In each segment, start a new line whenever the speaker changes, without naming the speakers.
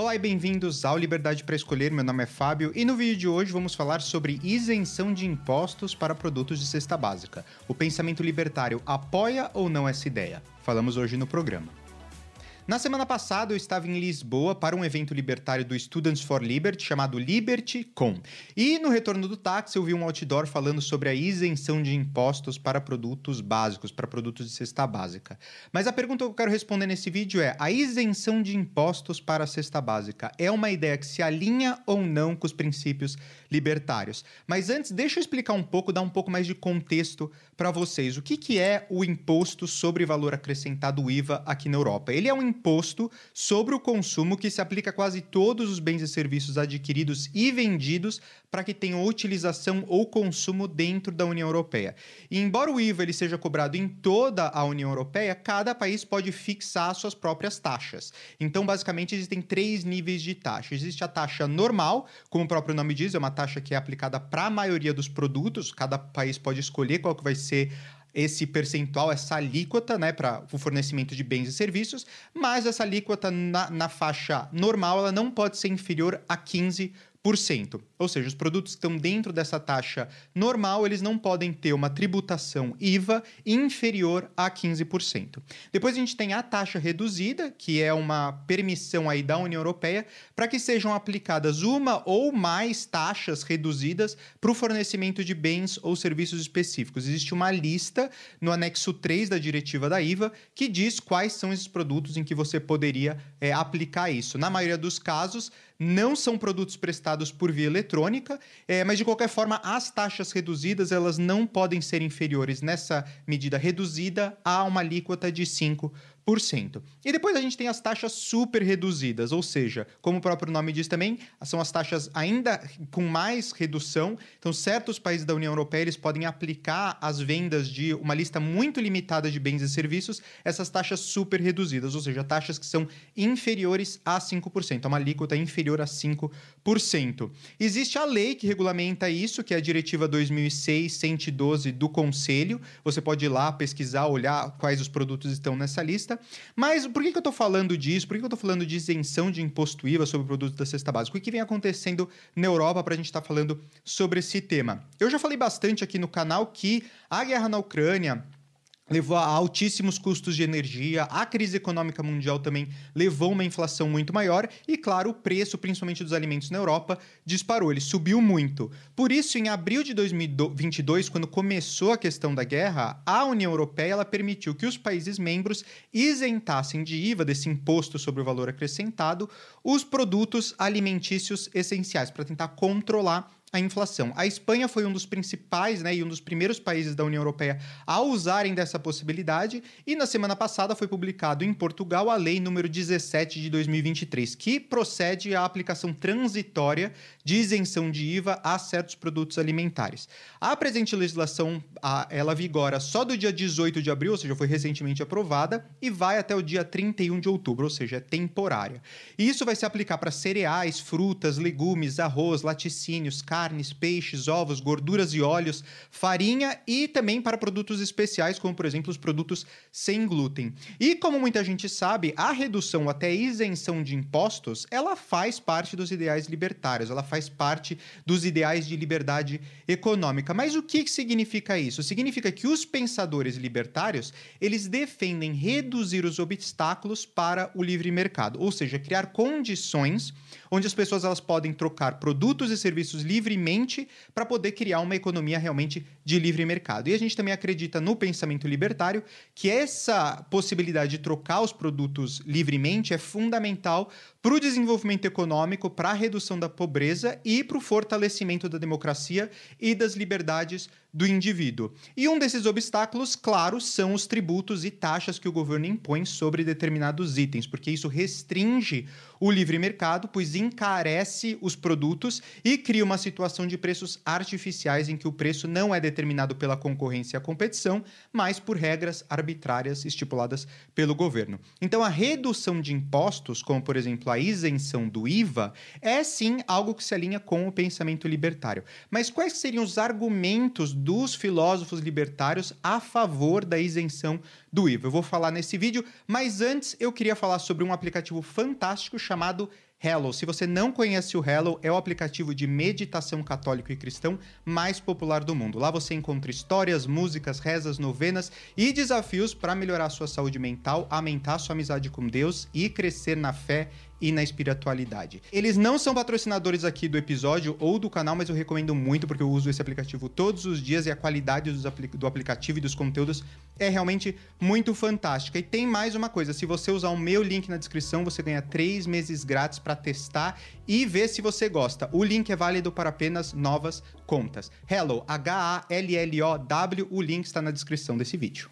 Olá e bem-vindos ao Liberdade para Escolher. Meu nome é Fábio e no vídeo de hoje vamos falar sobre isenção de impostos para produtos de cesta básica. O pensamento libertário apoia ou não essa ideia? Falamos hoje no programa. Na semana passada, eu estava em Lisboa para um evento libertário do Students for Liberty chamado Liberty Com. E no retorno do táxi, eu vi um outdoor falando sobre a isenção de impostos para produtos básicos, para produtos de cesta básica. Mas a pergunta que eu quero responder nesse vídeo é: a isenção de impostos para a cesta básica é uma ideia que se alinha ou não com os princípios libertários? Mas antes, deixa eu explicar um pouco, dar um pouco mais de contexto para vocês. O que, que é o imposto sobre valor acrescentado IVA aqui na Europa? Ele é um imposto sobre o consumo que se aplica a quase todos os bens e serviços adquiridos e vendidos para que tenham utilização ou consumo dentro da União Europeia. E embora o IVA ele seja cobrado em toda a União Europeia, cada país pode fixar suas próprias taxas. Então, basicamente, existem três níveis de taxa. Existe a taxa normal, como o próprio nome diz, é uma taxa que é aplicada para a maioria dos produtos, cada país pode escolher qual que vai ser esse percentual, essa alíquota, né, para o fornecimento de bens e serviços, mas essa alíquota na, na faixa normal ela não pode ser inferior a 15%. Ou seja, os produtos que estão dentro dessa taxa normal, eles não podem ter uma tributação IVA inferior a 15%. Depois a gente tem a taxa reduzida, que é uma permissão aí da União Europeia para que sejam aplicadas uma ou mais taxas reduzidas para o fornecimento de bens ou serviços específicos. Existe uma lista no anexo 3 da diretiva da IVA que diz quais são esses produtos em que você poderia é, aplicar isso. Na maioria dos casos, não são produtos prestados por via eletrônica, é, mas de qualquer forma as taxas reduzidas elas não podem ser inferiores nessa medida reduzida a uma alíquota de 5%. E depois a gente tem as taxas super reduzidas, ou seja, como o próprio nome diz também, são as taxas ainda com mais redução. Então, certos países da União Europeia eles podem aplicar as vendas de uma lista muito limitada de bens e serviços, essas taxas super reduzidas, ou seja, taxas que são inferiores a 5%, uma alíquota inferior a 5%. Existe a lei que regulamenta isso, que é a Diretiva 2006-112 do Conselho. Você pode ir lá pesquisar, olhar quais os produtos estão nessa lista. Mas por que, que eu estou falando disso? Por que, que eu estou falando de isenção de imposto IVA sobre produtos da cesta básica? O que vem acontecendo na Europa para a gente estar tá falando sobre esse tema? Eu já falei bastante aqui no canal que a guerra na Ucrânia levou a altíssimos custos de energia, a crise econômica mundial também levou uma inflação muito maior e, claro, o preço, principalmente dos alimentos na Europa, disparou, ele subiu muito. Por isso, em abril de 2022, quando começou a questão da guerra, a União Europeia ela permitiu que os países membros isentassem de IVA, desse imposto sobre o valor acrescentado, os produtos alimentícios essenciais, para tentar controlar a inflação. A Espanha foi um dos principais né, e um dos primeiros países da União Europeia a usarem dessa possibilidade, e na semana passada foi publicado em Portugal a Lei número 17 de 2023, que procede à aplicação transitória de isenção de IVA a certos produtos alimentares. A presente legislação ela vigora só do dia 18 de abril, ou seja, foi recentemente aprovada, e vai até o dia 31 de outubro, ou seja, é temporária. E isso vai se aplicar para cereais, frutas, legumes, arroz, laticínios, carne, carnes, peixes, ovos, gorduras e óleos, farinha e também para produtos especiais, como por exemplo os produtos sem glúten. E como muita gente sabe, a redução até isenção de impostos, ela faz parte dos ideais libertários, ela faz parte dos ideais de liberdade econômica. Mas o que significa isso? Significa que os pensadores libertários, eles defendem reduzir os obstáculos para o livre mercado, ou seja, criar condições onde as pessoas elas podem trocar produtos e serviços livremente para poder criar uma economia realmente de livre mercado. E a gente também acredita no pensamento libertário que essa possibilidade de trocar os produtos livremente é fundamental para o desenvolvimento econômico, para a redução da pobreza e para o fortalecimento da democracia e das liberdades do indivíduo. E um desses obstáculos, claro, são os tributos e taxas que o governo impõe sobre determinados itens, porque isso restringe o livre mercado, pois encarece os produtos e cria uma situação de preços artificiais em que o preço não é determinado pela concorrência e a competição, mas por regras arbitrárias estipuladas pelo governo. Então, a redução de impostos, como por exemplo a isenção do IVA, é sim algo que se alinha com o pensamento libertário. Mas quais seriam os argumentos dos filósofos libertários a favor da isenção do IVA. Eu vou falar nesse vídeo, mas antes eu queria falar sobre um aplicativo fantástico chamado Hello. Se você não conhece o Hello, é o aplicativo de meditação católico e cristão mais popular do mundo. Lá você encontra histórias, músicas, rezas, novenas e desafios para melhorar sua saúde mental, aumentar sua amizade com Deus e crescer na fé e na espiritualidade. Eles não são patrocinadores aqui do episódio ou do canal, mas eu recomendo muito porque eu uso esse aplicativo todos os dias e a qualidade do aplicativo e dos conteúdos é realmente muito fantástica. E tem mais uma coisa: se você usar o meu link na descrição, você ganha três meses grátis para testar e ver se você gosta. O link é válido para apenas novas contas. Hello, H-A-L-L-O-W, o link está na descrição desse vídeo.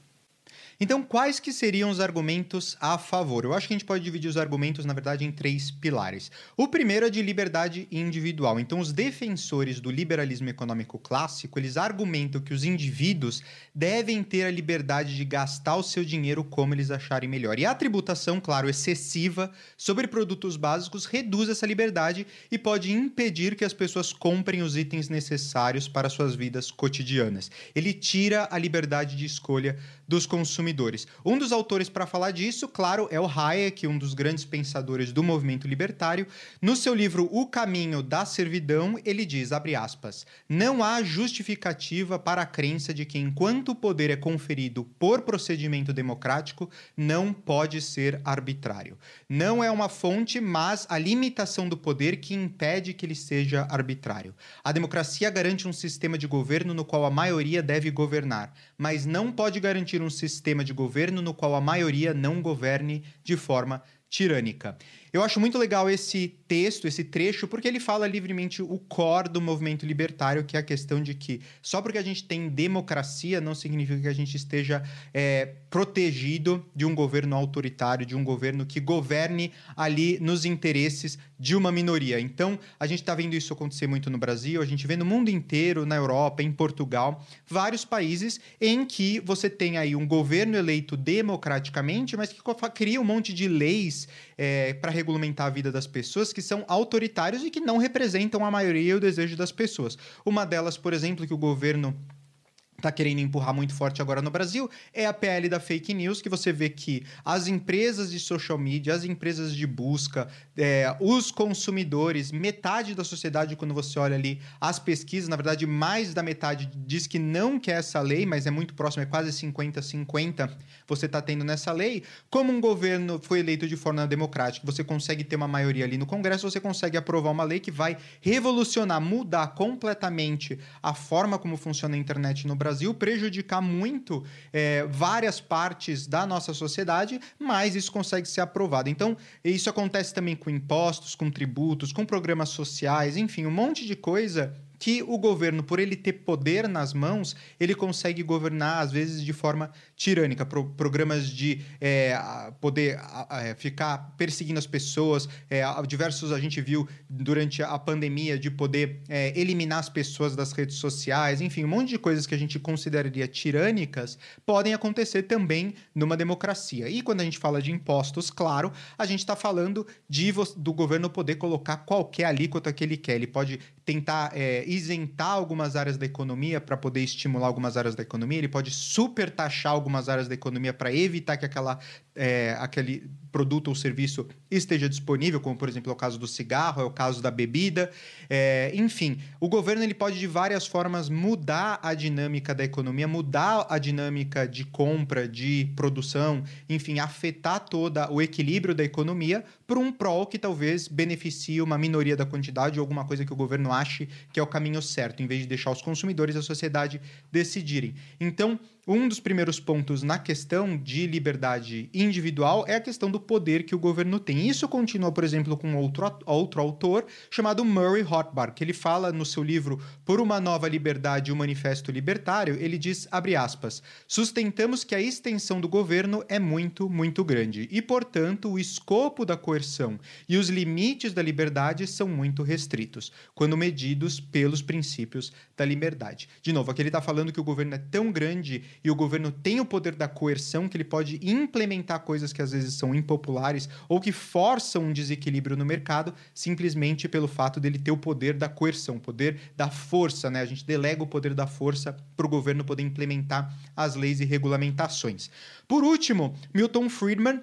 Então, quais que seriam os argumentos a favor? Eu acho que a gente pode dividir os argumentos, na verdade, em três pilares. O primeiro é de liberdade individual. Então, os defensores do liberalismo econômico clássico, eles argumentam que os indivíduos devem ter a liberdade de gastar o seu dinheiro como eles acharem melhor. E a tributação, claro, excessiva sobre produtos básicos reduz essa liberdade e pode impedir que as pessoas comprem os itens necessários para suas vidas cotidianas. Ele tira a liberdade de escolha dos consumidores. Um dos autores para falar disso, claro, é o Hayek, um dos grandes pensadores do movimento libertário. No seu livro O Caminho da Servidão, ele diz, abre aspas, não há justificativa para a crença de que enquanto o poder é conferido por procedimento democrático, não pode ser arbitrário. Não é uma fonte, mas a limitação do poder que impede que ele seja arbitrário. A democracia garante um sistema de governo no qual a maioria deve governar, mas não pode garantir um sistema de governo no qual a maioria não governe de forma tirânica. Eu acho muito legal esse texto, esse trecho, porque ele fala livremente o core do movimento libertário, que é a questão de que só porque a gente tem democracia não significa que a gente esteja é, protegido de um governo autoritário, de um governo que governe ali nos interesses de uma minoria. Então, a gente está vendo isso acontecer muito no Brasil, a gente vê no mundo inteiro, na Europa, em Portugal, vários países em que você tem aí um governo eleito democraticamente, mas que cria um monte de leis é, para regulamentar a vida das pessoas que são autoritários e que não representam a maioria e o desejo das pessoas. Uma delas, por exemplo, que o governo está querendo empurrar muito forte agora no Brasil é a PL da fake news, que você vê que as empresas de social media, as empresas de busca, é, os consumidores, metade da sociedade, quando você olha ali as pesquisas, na verdade, mais da metade diz que não quer essa lei, mas é muito próximo, é quase 50-50 você está tendo nessa lei. Como um governo foi eleito de forma democrática, você consegue ter uma maioria ali no Congresso, você consegue aprovar uma lei que vai revolucionar, mudar completamente a forma como funciona a internet no Brasil Brasil, prejudicar muito é, várias partes da nossa sociedade, mas isso consegue ser aprovado. Então, isso acontece também com impostos, com tributos, com programas sociais, enfim, um monte de coisa que o governo, por ele ter poder nas mãos, ele consegue governar, às vezes, de forma tirânica. Pro, programas de é, poder é, ficar perseguindo as pessoas, é, diversos a gente viu durante a pandemia de poder é, eliminar as pessoas das redes sociais, enfim, um monte de coisas que a gente consideraria tirânicas podem acontecer também numa democracia. E quando a gente fala de impostos, claro, a gente está falando de, do governo poder colocar qualquer alíquota que ele quer. Ele pode tentar é, isentar algumas áreas da economia para poder estimular algumas áreas da economia, ele pode super taxar algumas áreas da economia para evitar que aquela, é, aquele produto ou serviço esteja disponível, como por exemplo é o caso do cigarro, é o caso da bebida, é, enfim, o governo ele pode de várias formas mudar a dinâmica da economia, mudar a dinâmica de compra, de produção, enfim, afetar toda o equilíbrio da economia para um prol que talvez beneficie uma minoria da quantidade ou alguma coisa que o governo ache que é o caminho certo, em vez de deixar os consumidores e a sociedade decidirem. Então, um dos primeiros pontos na questão de liberdade individual é a questão do poder que o governo tem. Isso continua, por exemplo, com outro, outro autor chamado Murray Rothbard, que ele fala no seu livro Por uma Nova Liberdade, o Manifesto Libertário, ele diz, abre aspas, sustentamos que a extensão do governo é muito, muito grande e, portanto, o escopo da coerção e os limites da liberdade são muito restritos, quando medidos pelos princípios da liberdade. De novo, aqui ele está falando que o governo é tão grande e o governo tem o poder da coerção, que ele pode implementar coisas que às vezes são impopulares ou que forçam um desequilíbrio no mercado, simplesmente pelo fato dele ter o poder da coerção, o poder da força, né? A gente delega o poder da força para o governo poder implementar as leis e regulamentações. Por último, Milton Friedman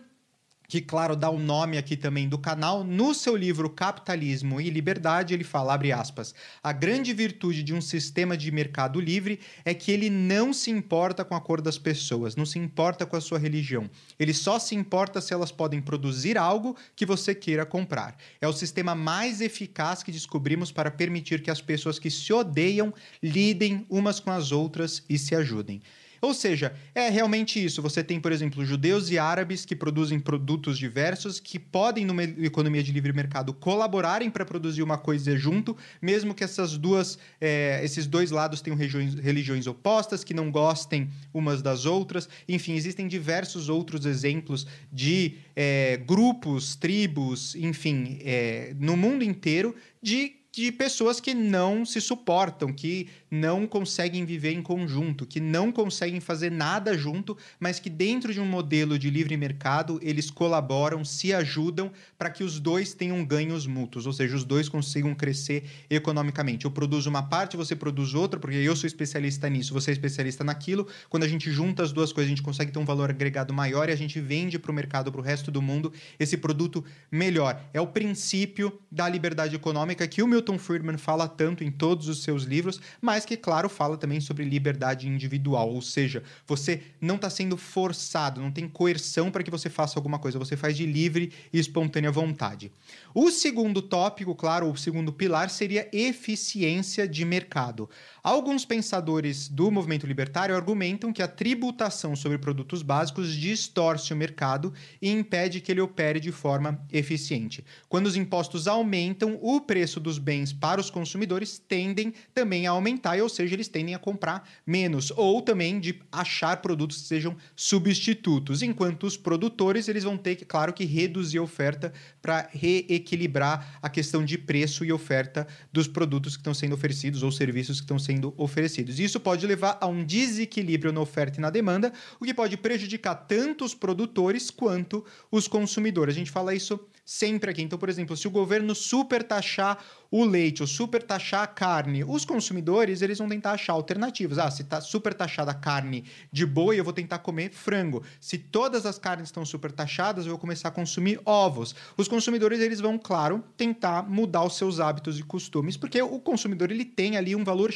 que, claro, dá o nome aqui também do canal, no seu livro Capitalismo e Liberdade, ele fala, abre aspas, a grande virtude de um sistema de mercado livre é que ele não se importa com a cor das pessoas, não se importa com a sua religião. Ele só se importa se elas podem produzir algo que você queira comprar. É o sistema mais eficaz que descobrimos para permitir que as pessoas que se odeiam lidem umas com as outras e se ajudem. Ou seja, é realmente isso. Você tem, por exemplo, judeus e árabes que produzem produtos diversos que podem, numa economia de livre mercado, colaborarem para produzir uma coisa junto, mesmo que essas duas, é, esses dois lados tenham religiões, religiões opostas, que não gostem umas das outras. Enfim, existem diversos outros exemplos de é, grupos, tribos, enfim, é, no mundo inteiro de de pessoas que não se suportam, que não conseguem viver em conjunto, que não conseguem fazer nada junto, mas que dentro de um modelo de livre mercado eles colaboram, se ajudam para que os dois tenham ganhos mútuos, ou seja, os dois consigam crescer economicamente. Eu produzo uma parte, você produz outra, porque eu sou especialista nisso, você é especialista naquilo. Quando a gente junta as duas coisas, a gente consegue ter um valor agregado maior e a gente vende para o mercado, para o resto do mundo, esse produto melhor. É o princípio da liberdade econômica que o meu Milton Friedman fala tanto em todos os seus livros, mas que, claro, fala também sobre liberdade individual, ou seja, você não está sendo forçado, não tem coerção para que você faça alguma coisa, você faz de livre e espontânea vontade. O segundo tópico, claro, o segundo pilar seria eficiência de mercado. Alguns pensadores do movimento libertário argumentam que a tributação sobre produtos básicos distorce o mercado e impede que ele opere de forma eficiente. Quando os impostos aumentam, o preço dos bens para os consumidores tendem também a aumentar, ou seja, eles tendem a comprar menos, ou também de achar produtos que sejam substitutos, enquanto os produtores eles vão ter, claro, que reduzir a oferta para reequilibrar a questão de preço e oferta dos produtos que estão sendo oferecidos ou serviços que estão sendo oferecidos. Isso pode levar a um desequilíbrio na oferta e na demanda, o que pode prejudicar tanto os produtores quanto os consumidores. A gente fala isso sempre aqui. Então, por exemplo, se o governo super taxar o leite ou super taxar a carne, os consumidores eles vão tentar achar alternativas. Ah, se está super taxada a carne de boi, eu vou tentar comer frango. Se todas as carnes estão super taxadas, eu vou começar a consumir ovos. Os consumidores eles vão, claro, tentar mudar os seus hábitos e costumes, porque o consumidor ele tem ali um valor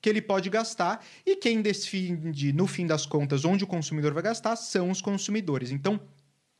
Que ele pode gastar e quem decide, no fim das contas, onde o consumidor vai gastar são os consumidores. Então,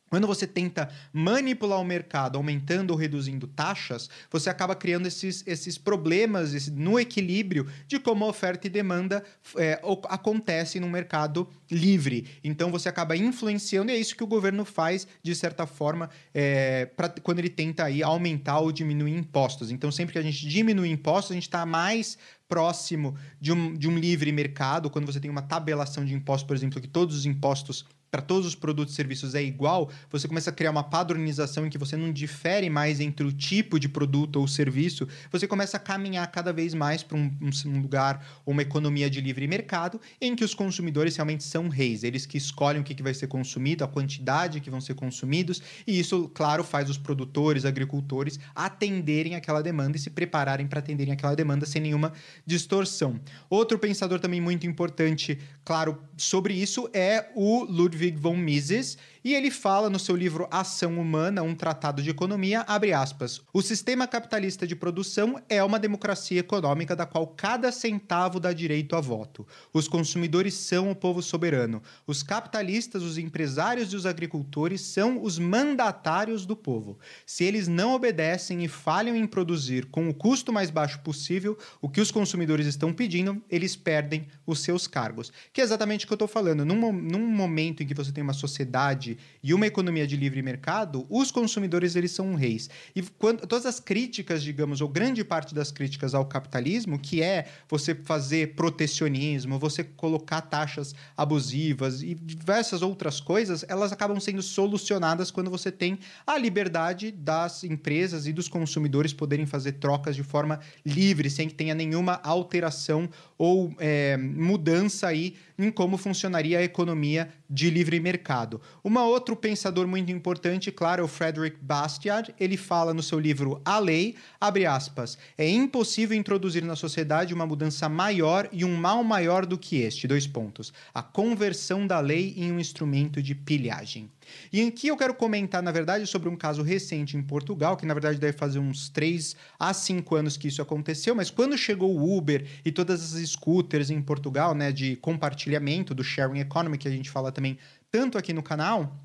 quando você tenta manipular o mercado aumentando ou reduzindo taxas, você acaba criando esses, esses problemas esse, no equilíbrio de como a oferta e demanda é, acontece no mercado livre. Então você acaba influenciando, e é isso que o governo faz, de certa forma, é, pra, quando ele tenta aí, aumentar ou diminuir impostos. Então, sempre que a gente diminui impostos, a gente está mais próximo de um, de um livre mercado, quando você tem uma tabelação de impostos, por exemplo, que todos os impostos para todos os produtos e serviços é igual, você começa a criar uma padronização em que você não difere mais entre o tipo de produto ou serviço, você começa a caminhar cada vez mais para um, um, lugar uma economia de livre mercado em que os consumidores realmente são reis, eles que escolhem o que, que vai ser consumido, a quantidade que vão ser consumidos, e isso, claro, faz os produtores, agricultores atenderem aquela demanda e se prepararem para atenderem aquela demanda sem nenhuma distorção. Outro pensador também muito importante, claro, sobre isso é o Ludwig Ludwig von Mises, e ele fala no seu livro Ação Humana, um tratado de economia, abre aspas, o sistema capitalista de produção é uma democracia econômica da qual cada centavo dá direito a voto. Os consumidores são o povo soberano. Os capitalistas, os empresários e os agricultores são os mandatários do povo. Se eles não obedecem e falham em produzir com o custo mais baixo possível o que os consumidores estão pedindo, eles perdem os seus cargos. Que é exatamente o que eu estou falando. Num, num momento em que você tem uma sociedade e uma economia de livre mercado, os consumidores eles são reis. E quando, todas as críticas, digamos, ou grande parte das críticas ao capitalismo, que é você fazer protecionismo, você colocar taxas abusivas e diversas outras coisas, elas acabam sendo solucionadas quando você tem a liberdade das empresas e dos consumidores poderem fazer trocas de forma livre, sem que tenha nenhuma alteração ou é, mudança aí em como funcionaria a economia de livre mercado. Uma outro pensador muito importante, claro, é o Frederick Bastiat. Ele fala no seu livro A Lei, abre aspas, é impossível introduzir na sociedade uma mudança maior e um mal maior do que este, dois pontos, a conversão da lei em um instrumento de pilhagem. E aqui eu quero comentar, na verdade, sobre um caso recente em Portugal, que na verdade deve fazer uns 3 a 5 anos que isso aconteceu, mas quando chegou o Uber e todas as scooters em Portugal, né, de compartilhamento, do sharing economy, que a gente fala também tanto aqui no canal,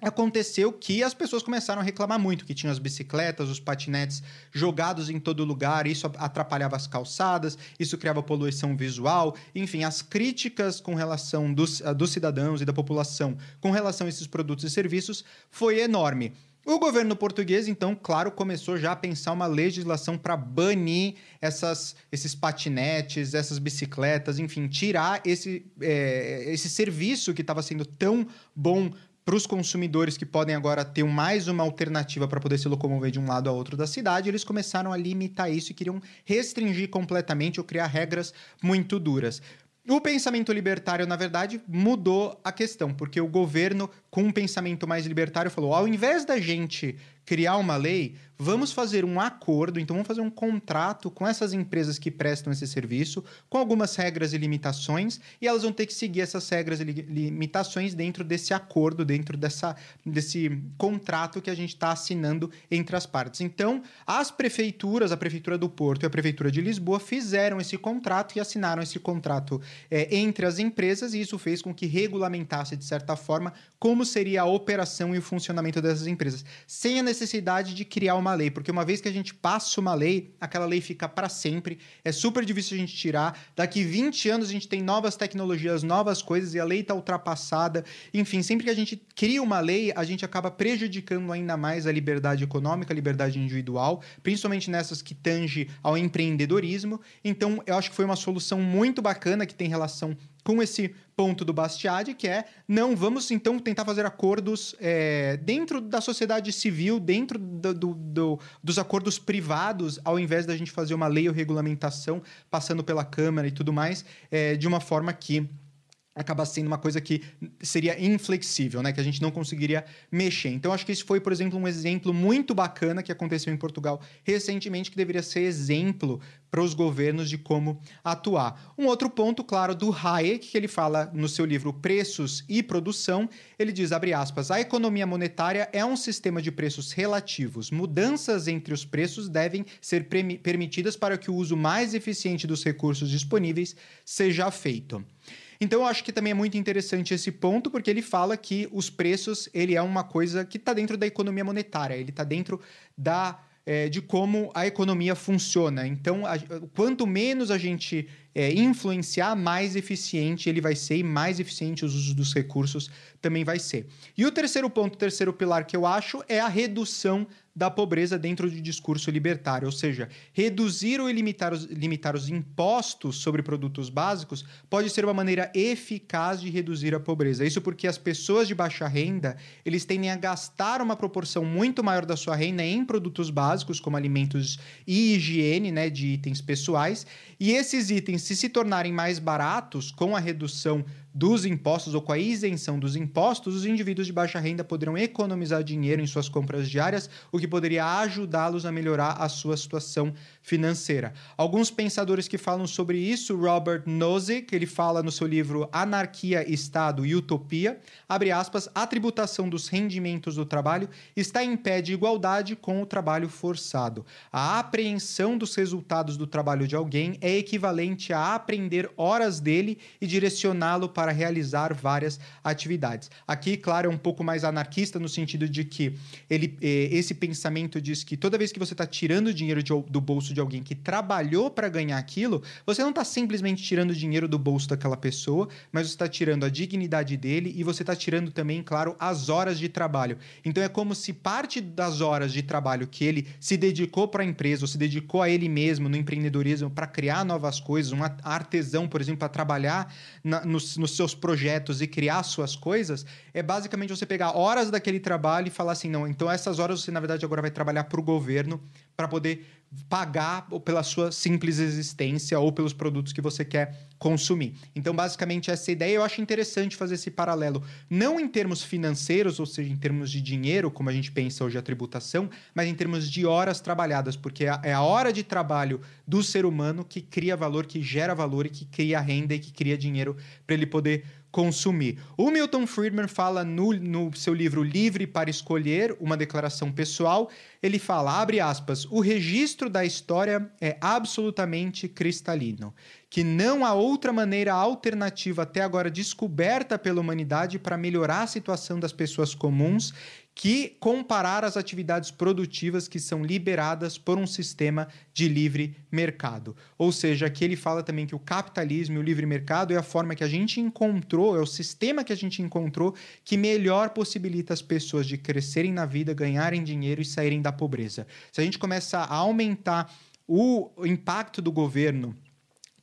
aconteceu que as pessoas começaram a reclamar muito que tinham as bicicletas, os patinetes jogados em todo lugar, isso atrapalhava as calçadas, isso criava poluição visual, enfim, as críticas com relação dos, dos cidadãos e da população com relação a esses produtos e serviços foi enorme. O governo português, então, claro, começou já a pensar uma legislação para banir essas, esses patinetes, essas bicicletas, enfim, tirar esse, é, esse serviço que estava sendo tão bom para os consumidores que podem agora ter mais uma alternativa para poder se locomover de um lado a outro da cidade, eles começaram a limitar isso e queriam restringir completamente ou criar regras muito duras. O pensamento libertário, na verdade, mudou a questão, porque o governo, com um pensamento mais libertário, falou: ao invés da gente criar uma lei, vamos fazer um acordo, então vamos fazer um contrato com essas empresas que prestam esse serviço, com algumas regras e limitações, e elas vão ter que seguir essas regras e li limitações dentro desse acordo, dentro dessa, desse contrato que a gente está assinando entre as partes. Então, as prefeituras, a Prefeitura do Porto e a Prefeitura de Lisboa, fizeram esse contrato e assinaram esse contrato é, entre as empresas, e isso fez com que regulamentasse, de certa forma, como seria a operação e o funcionamento dessas empresas, sem a necessidade de criar uma lei, porque uma vez que a gente passa uma lei, aquela lei fica para sempre, é super difícil a gente tirar. Daqui 20 anos a gente tem novas tecnologias, novas coisas e a lei está ultrapassada. Enfim, sempre que a gente cria uma lei, a gente acaba prejudicando ainda mais a liberdade econômica, a liberdade individual, principalmente nessas que tange ao empreendedorismo. Então, eu acho que foi uma solução muito bacana que tem relação com esse ponto do Bastiat, que é não vamos então tentar fazer acordos é, dentro da sociedade civil, dentro do, do, do, dos acordos privados, ao invés da gente fazer uma lei ou regulamentação passando pela Câmara e tudo mais, é, de uma forma que acaba sendo uma coisa que seria inflexível, né? Que a gente não conseguiria mexer. Então, acho que esse foi, por exemplo, um exemplo muito bacana que aconteceu em Portugal recentemente, que deveria ser exemplo para os governos de como atuar. Um outro ponto, claro, do Hayek, que ele fala no seu livro Preços e Produção, ele diz, abre aspas, a economia monetária é um sistema de preços relativos. Mudanças entre os preços devem ser permitidas para que o uso mais eficiente dos recursos disponíveis seja feito. Então eu acho que também é muito interessante esse ponto, porque ele fala que os preços, ele é uma coisa que está dentro da economia monetária, ele está dentro da é, de como a economia funciona. Então, a, quanto menos a gente é, influenciar, mais eficiente ele vai ser e mais eficiente os usos dos recursos também vai ser. E o terceiro ponto, o terceiro pilar que eu acho é a redução da pobreza dentro do discurso libertário, ou seja, reduzir ou limitar os, limitar os impostos sobre produtos básicos pode ser uma maneira eficaz de reduzir a pobreza. Isso porque as pessoas de baixa renda, eles tendem a gastar uma proporção muito maior da sua renda em produtos básicos, como alimentos e higiene, né, de itens pessoais, e esses itens se se tornarem mais baratos com a redução dos impostos ou com a isenção dos impostos, os indivíduos de baixa renda poderão economizar dinheiro em suas compras diárias, o que poderia ajudá-los a melhorar a sua situação financeira. Alguns pensadores que falam sobre isso, Robert Nozick, ele fala no seu livro Anarquia, Estado e Utopia, abre aspas, a tributação dos rendimentos do trabalho está em pé de igualdade com o trabalho forçado. A apreensão dos resultados do trabalho de alguém é equivalente a aprender horas dele e direcioná-lo para para realizar várias atividades. Aqui, claro, é um pouco mais anarquista no sentido de que ele, eh, esse pensamento diz que toda vez que você está tirando dinheiro de, do bolso de alguém que trabalhou para ganhar aquilo, você não está simplesmente tirando dinheiro do bolso daquela pessoa, mas você está tirando a dignidade dele e você está tirando também, claro, as horas de trabalho. Então é como se parte das horas de trabalho que ele se dedicou para a empresa ou se dedicou a ele mesmo no empreendedorismo para criar novas coisas, um artesão, por exemplo, para trabalhar na, nos, nos seus projetos e criar suas coisas, é basicamente você pegar horas daquele trabalho e falar assim: não, então essas horas você, na verdade, agora vai trabalhar para o governo para poder pagar pela sua simples existência ou pelos produtos que você quer consumir. Então, basicamente, essa ideia eu acho interessante fazer esse paralelo, não em termos financeiros, ou seja, em termos de dinheiro, como a gente pensa hoje a tributação, mas em termos de horas trabalhadas, porque é a hora de trabalho do ser humano que cria valor, que gera valor e que cria renda e que cria dinheiro para ele poder consumir. O Milton Friedman fala no, no seu livro Livre para Escolher, uma declaração pessoal, ele fala, abre aspas, o registro da história é absolutamente cristalino, que não há outra maneira alternativa até agora descoberta pela humanidade para melhorar a situação das pessoas comuns que comparar as atividades produtivas que são liberadas por um sistema de livre mercado. Ou seja, aqui ele fala também que o capitalismo e o livre mercado é a forma que a gente encontrou, é o sistema que a gente encontrou que melhor possibilita as pessoas de crescerem na vida, ganharem dinheiro e saírem da pobreza. Se a gente começa a aumentar o impacto do governo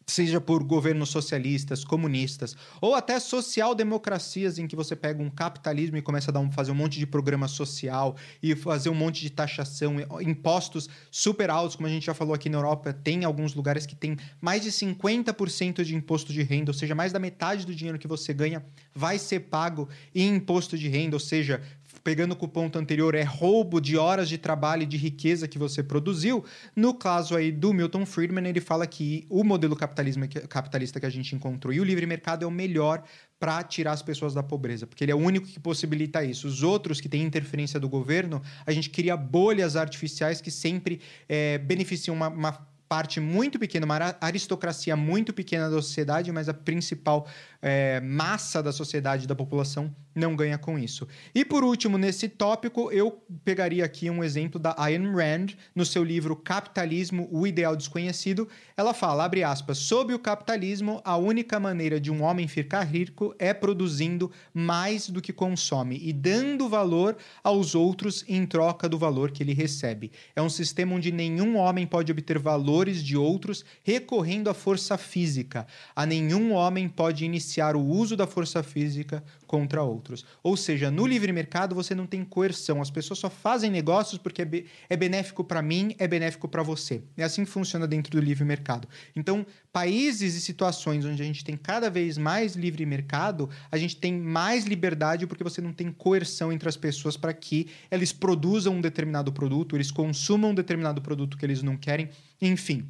seja por governos socialistas, comunistas, ou até social-democracias em que você pega um capitalismo e começa a dar um, fazer um monte de programa social e fazer um monte de taxação, impostos super altos, como a gente já falou aqui na Europa, tem alguns lugares que tem mais de 50% de imposto de renda, ou seja, mais da metade do dinheiro que você ganha vai ser pago em imposto de renda, ou seja, pegando o ponto anterior, é roubo de horas de trabalho e de riqueza que você produziu. No caso aí do Milton Friedman, ele fala que o modelo capitalismo, capitalista que a gente encontrou e o livre mercado é o melhor para tirar as pessoas da pobreza, porque ele é o único que possibilita isso. Os outros que têm interferência do governo, a gente cria bolhas artificiais que sempre é, beneficiam uma, uma parte muito pequena, uma aristocracia muito pequena da sociedade, mas a principal é, massa da sociedade, da população, não ganha com isso. E por último, nesse tópico, eu pegaria aqui um exemplo da Ayn Rand, no seu livro Capitalismo, o Ideal Desconhecido. Ela fala, abre aspas, sob o capitalismo, a única maneira de um homem ficar rico é produzindo mais do que consome e dando valor aos outros em troca do valor que ele recebe. É um sistema onde nenhum homem pode obter valores de outros recorrendo à força física. A nenhum homem pode iniciar o uso da força física contra outros. Ou seja, no livre mercado você não tem coerção, as pessoas só fazem negócios porque é, é benéfico para mim, é benéfico para você. É assim que funciona dentro do livre mercado. Então, países e situações onde a gente tem cada vez mais livre mercado, a gente tem mais liberdade porque você não tem coerção entre as pessoas para que eles produzam um determinado produto, eles consumam um determinado produto que eles não querem, enfim.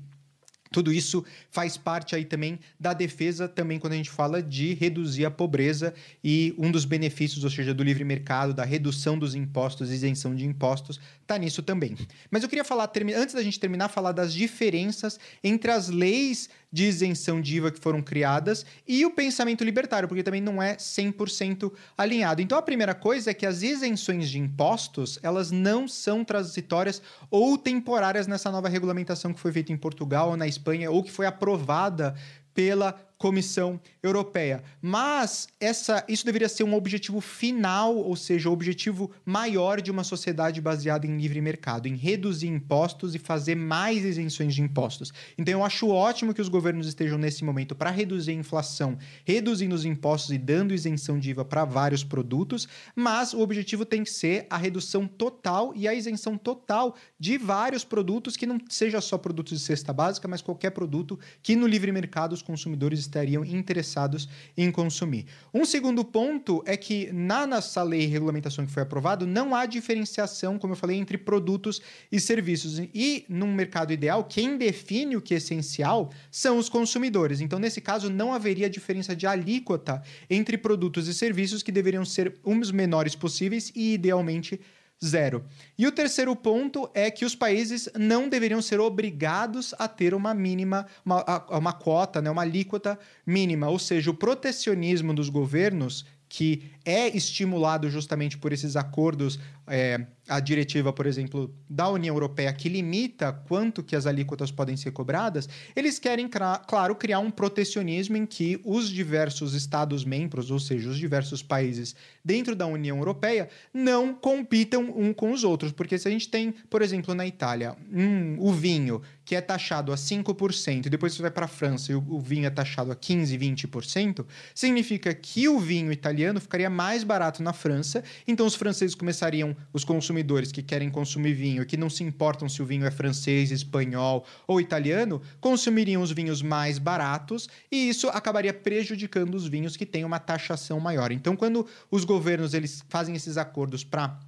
Tudo isso faz parte aí também da defesa, também quando a gente fala de reduzir a pobreza e um dos benefícios, ou seja, do livre mercado, da redução dos impostos, isenção de impostos, tá nisso também. Mas eu queria falar, antes da gente terminar, falar das diferenças entre as leis de isenção de IVA que foram criadas e o pensamento libertário, porque também não é 100% alinhado. Então a primeira coisa é que as isenções de impostos, elas não são transitórias ou temporárias nessa nova regulamentação que foi feita em Portugal ou na Espanha ou que foi aprovada pela Comissão Europeia. Mas essa, isso deveria ser um objetivo final, ou seja, o objetivo maior de uma sociedade baseada em livre mercado, em reduzir impostos e fazer mais isenções de impostos. Então eu acho ótimo que os governos estejam nesse momento para reduzir a inflação, reduzindo os impostos e dando isenção de IVA para vários produtos, mas o objetivo tem que ser a redução total e a isenção total de vários produtos que não seja só produtos de cesta básica, mas qualquer produto que no livre mercado os consumidores estariam interessados em consumir. Um segundo ponto é que na nossa lei e regulamentação que foi aprovado, não há diferenciação, como eu falei, entre produtos e serviços. E num mercado ideal, quem define o que é essencial são os consumidores. Então, nesse caso, não haveria diferença de alíquota entre produtos e serviços que deveriam ser os menores possíveis e, idealmente, zero. E o terceiro ponto é que os países não deveriam ser obrigados a ter uma mínima, uma, uma quota, né, uma alíquota mínima. Ou seja, o protecionismo dos governos, que é estimulado justamente por esses acordos é, a diretiva, por exemplo, da União Europeia que limita quanto que as alíquotas podem ser cobradas, eles querem, claro, criar um protecionismo em que os diversos Estados-membros, ou seja, os diversos países dentro da União Europeia, não compitam um com os outros. Porque se a gente tem, por exemplo, na Itália, o vinho que é taxado a 5%, e depois você vai para a França e o, o vinho é taxado a 15%, 20%, significa que o vinho italiano ficaria mais barato na França, então os franceses começariam, os consumidores consumidores que querem consumir vinho e que não se importam se o vinho é francês, espanhol ou italiano, consumiriam os vinhos mais baratos e isso acabaria prejudicando os vinhos que têm uma taxação maior. Então, quando os governos eles fazem esses acordos para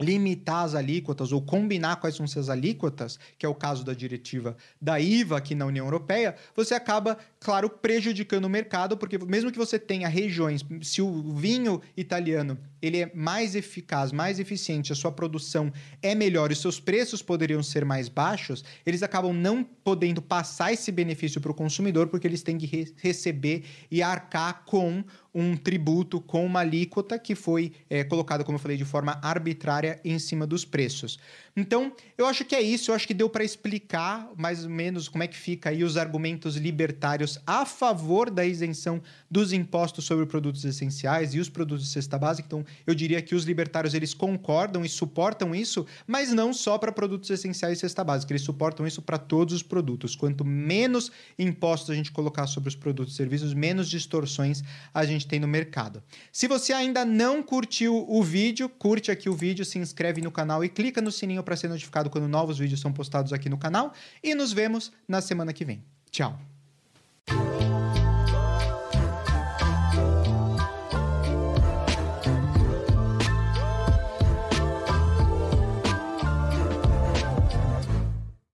limitar as alíquotas ou combinar quais são essas alíquotas, que é o caso da diretiva da IVA aqui na União Europeia, você acaba, claro, prejudicando o mercado, porque mesmo que você tenha regiões, se o vinho italiano ele é mais eficaz, mais eficiente, a sua produção é melhor e seus preços poderiam ser mais baixos, eles acabam não podendo passar esse benefício para o consumidor porque eles têm que re receber e arcar com um tributo com uma alíquota que foi é, colocada, como eu falei, de forma arbitrária em cima dos preços. Então, eu acho que é isso. Eu acho que deu para explicar mais ou menos como é que fica aí os argumentos libertários a favor da isenção dos impostos sobre produtos essenciais e os produtos de cesta básica. Então, eu diria que os libertários eles concordam e suportam isso, mas não só para produtos essenciais e cesta básica. Eles suportam isso para todos os produtos. Quanto menos impostos a gente colocar sobre os produtos e serviços, menos distorções a gente tem no mercado. Se você ainda não curtiu o vídeo, curte aqui o vídeo, se inscreve no canal e clica no sininho para ser notificado quando novos vídeos são postados aqui no canal. E nos vemos na semana que vem. Tchau!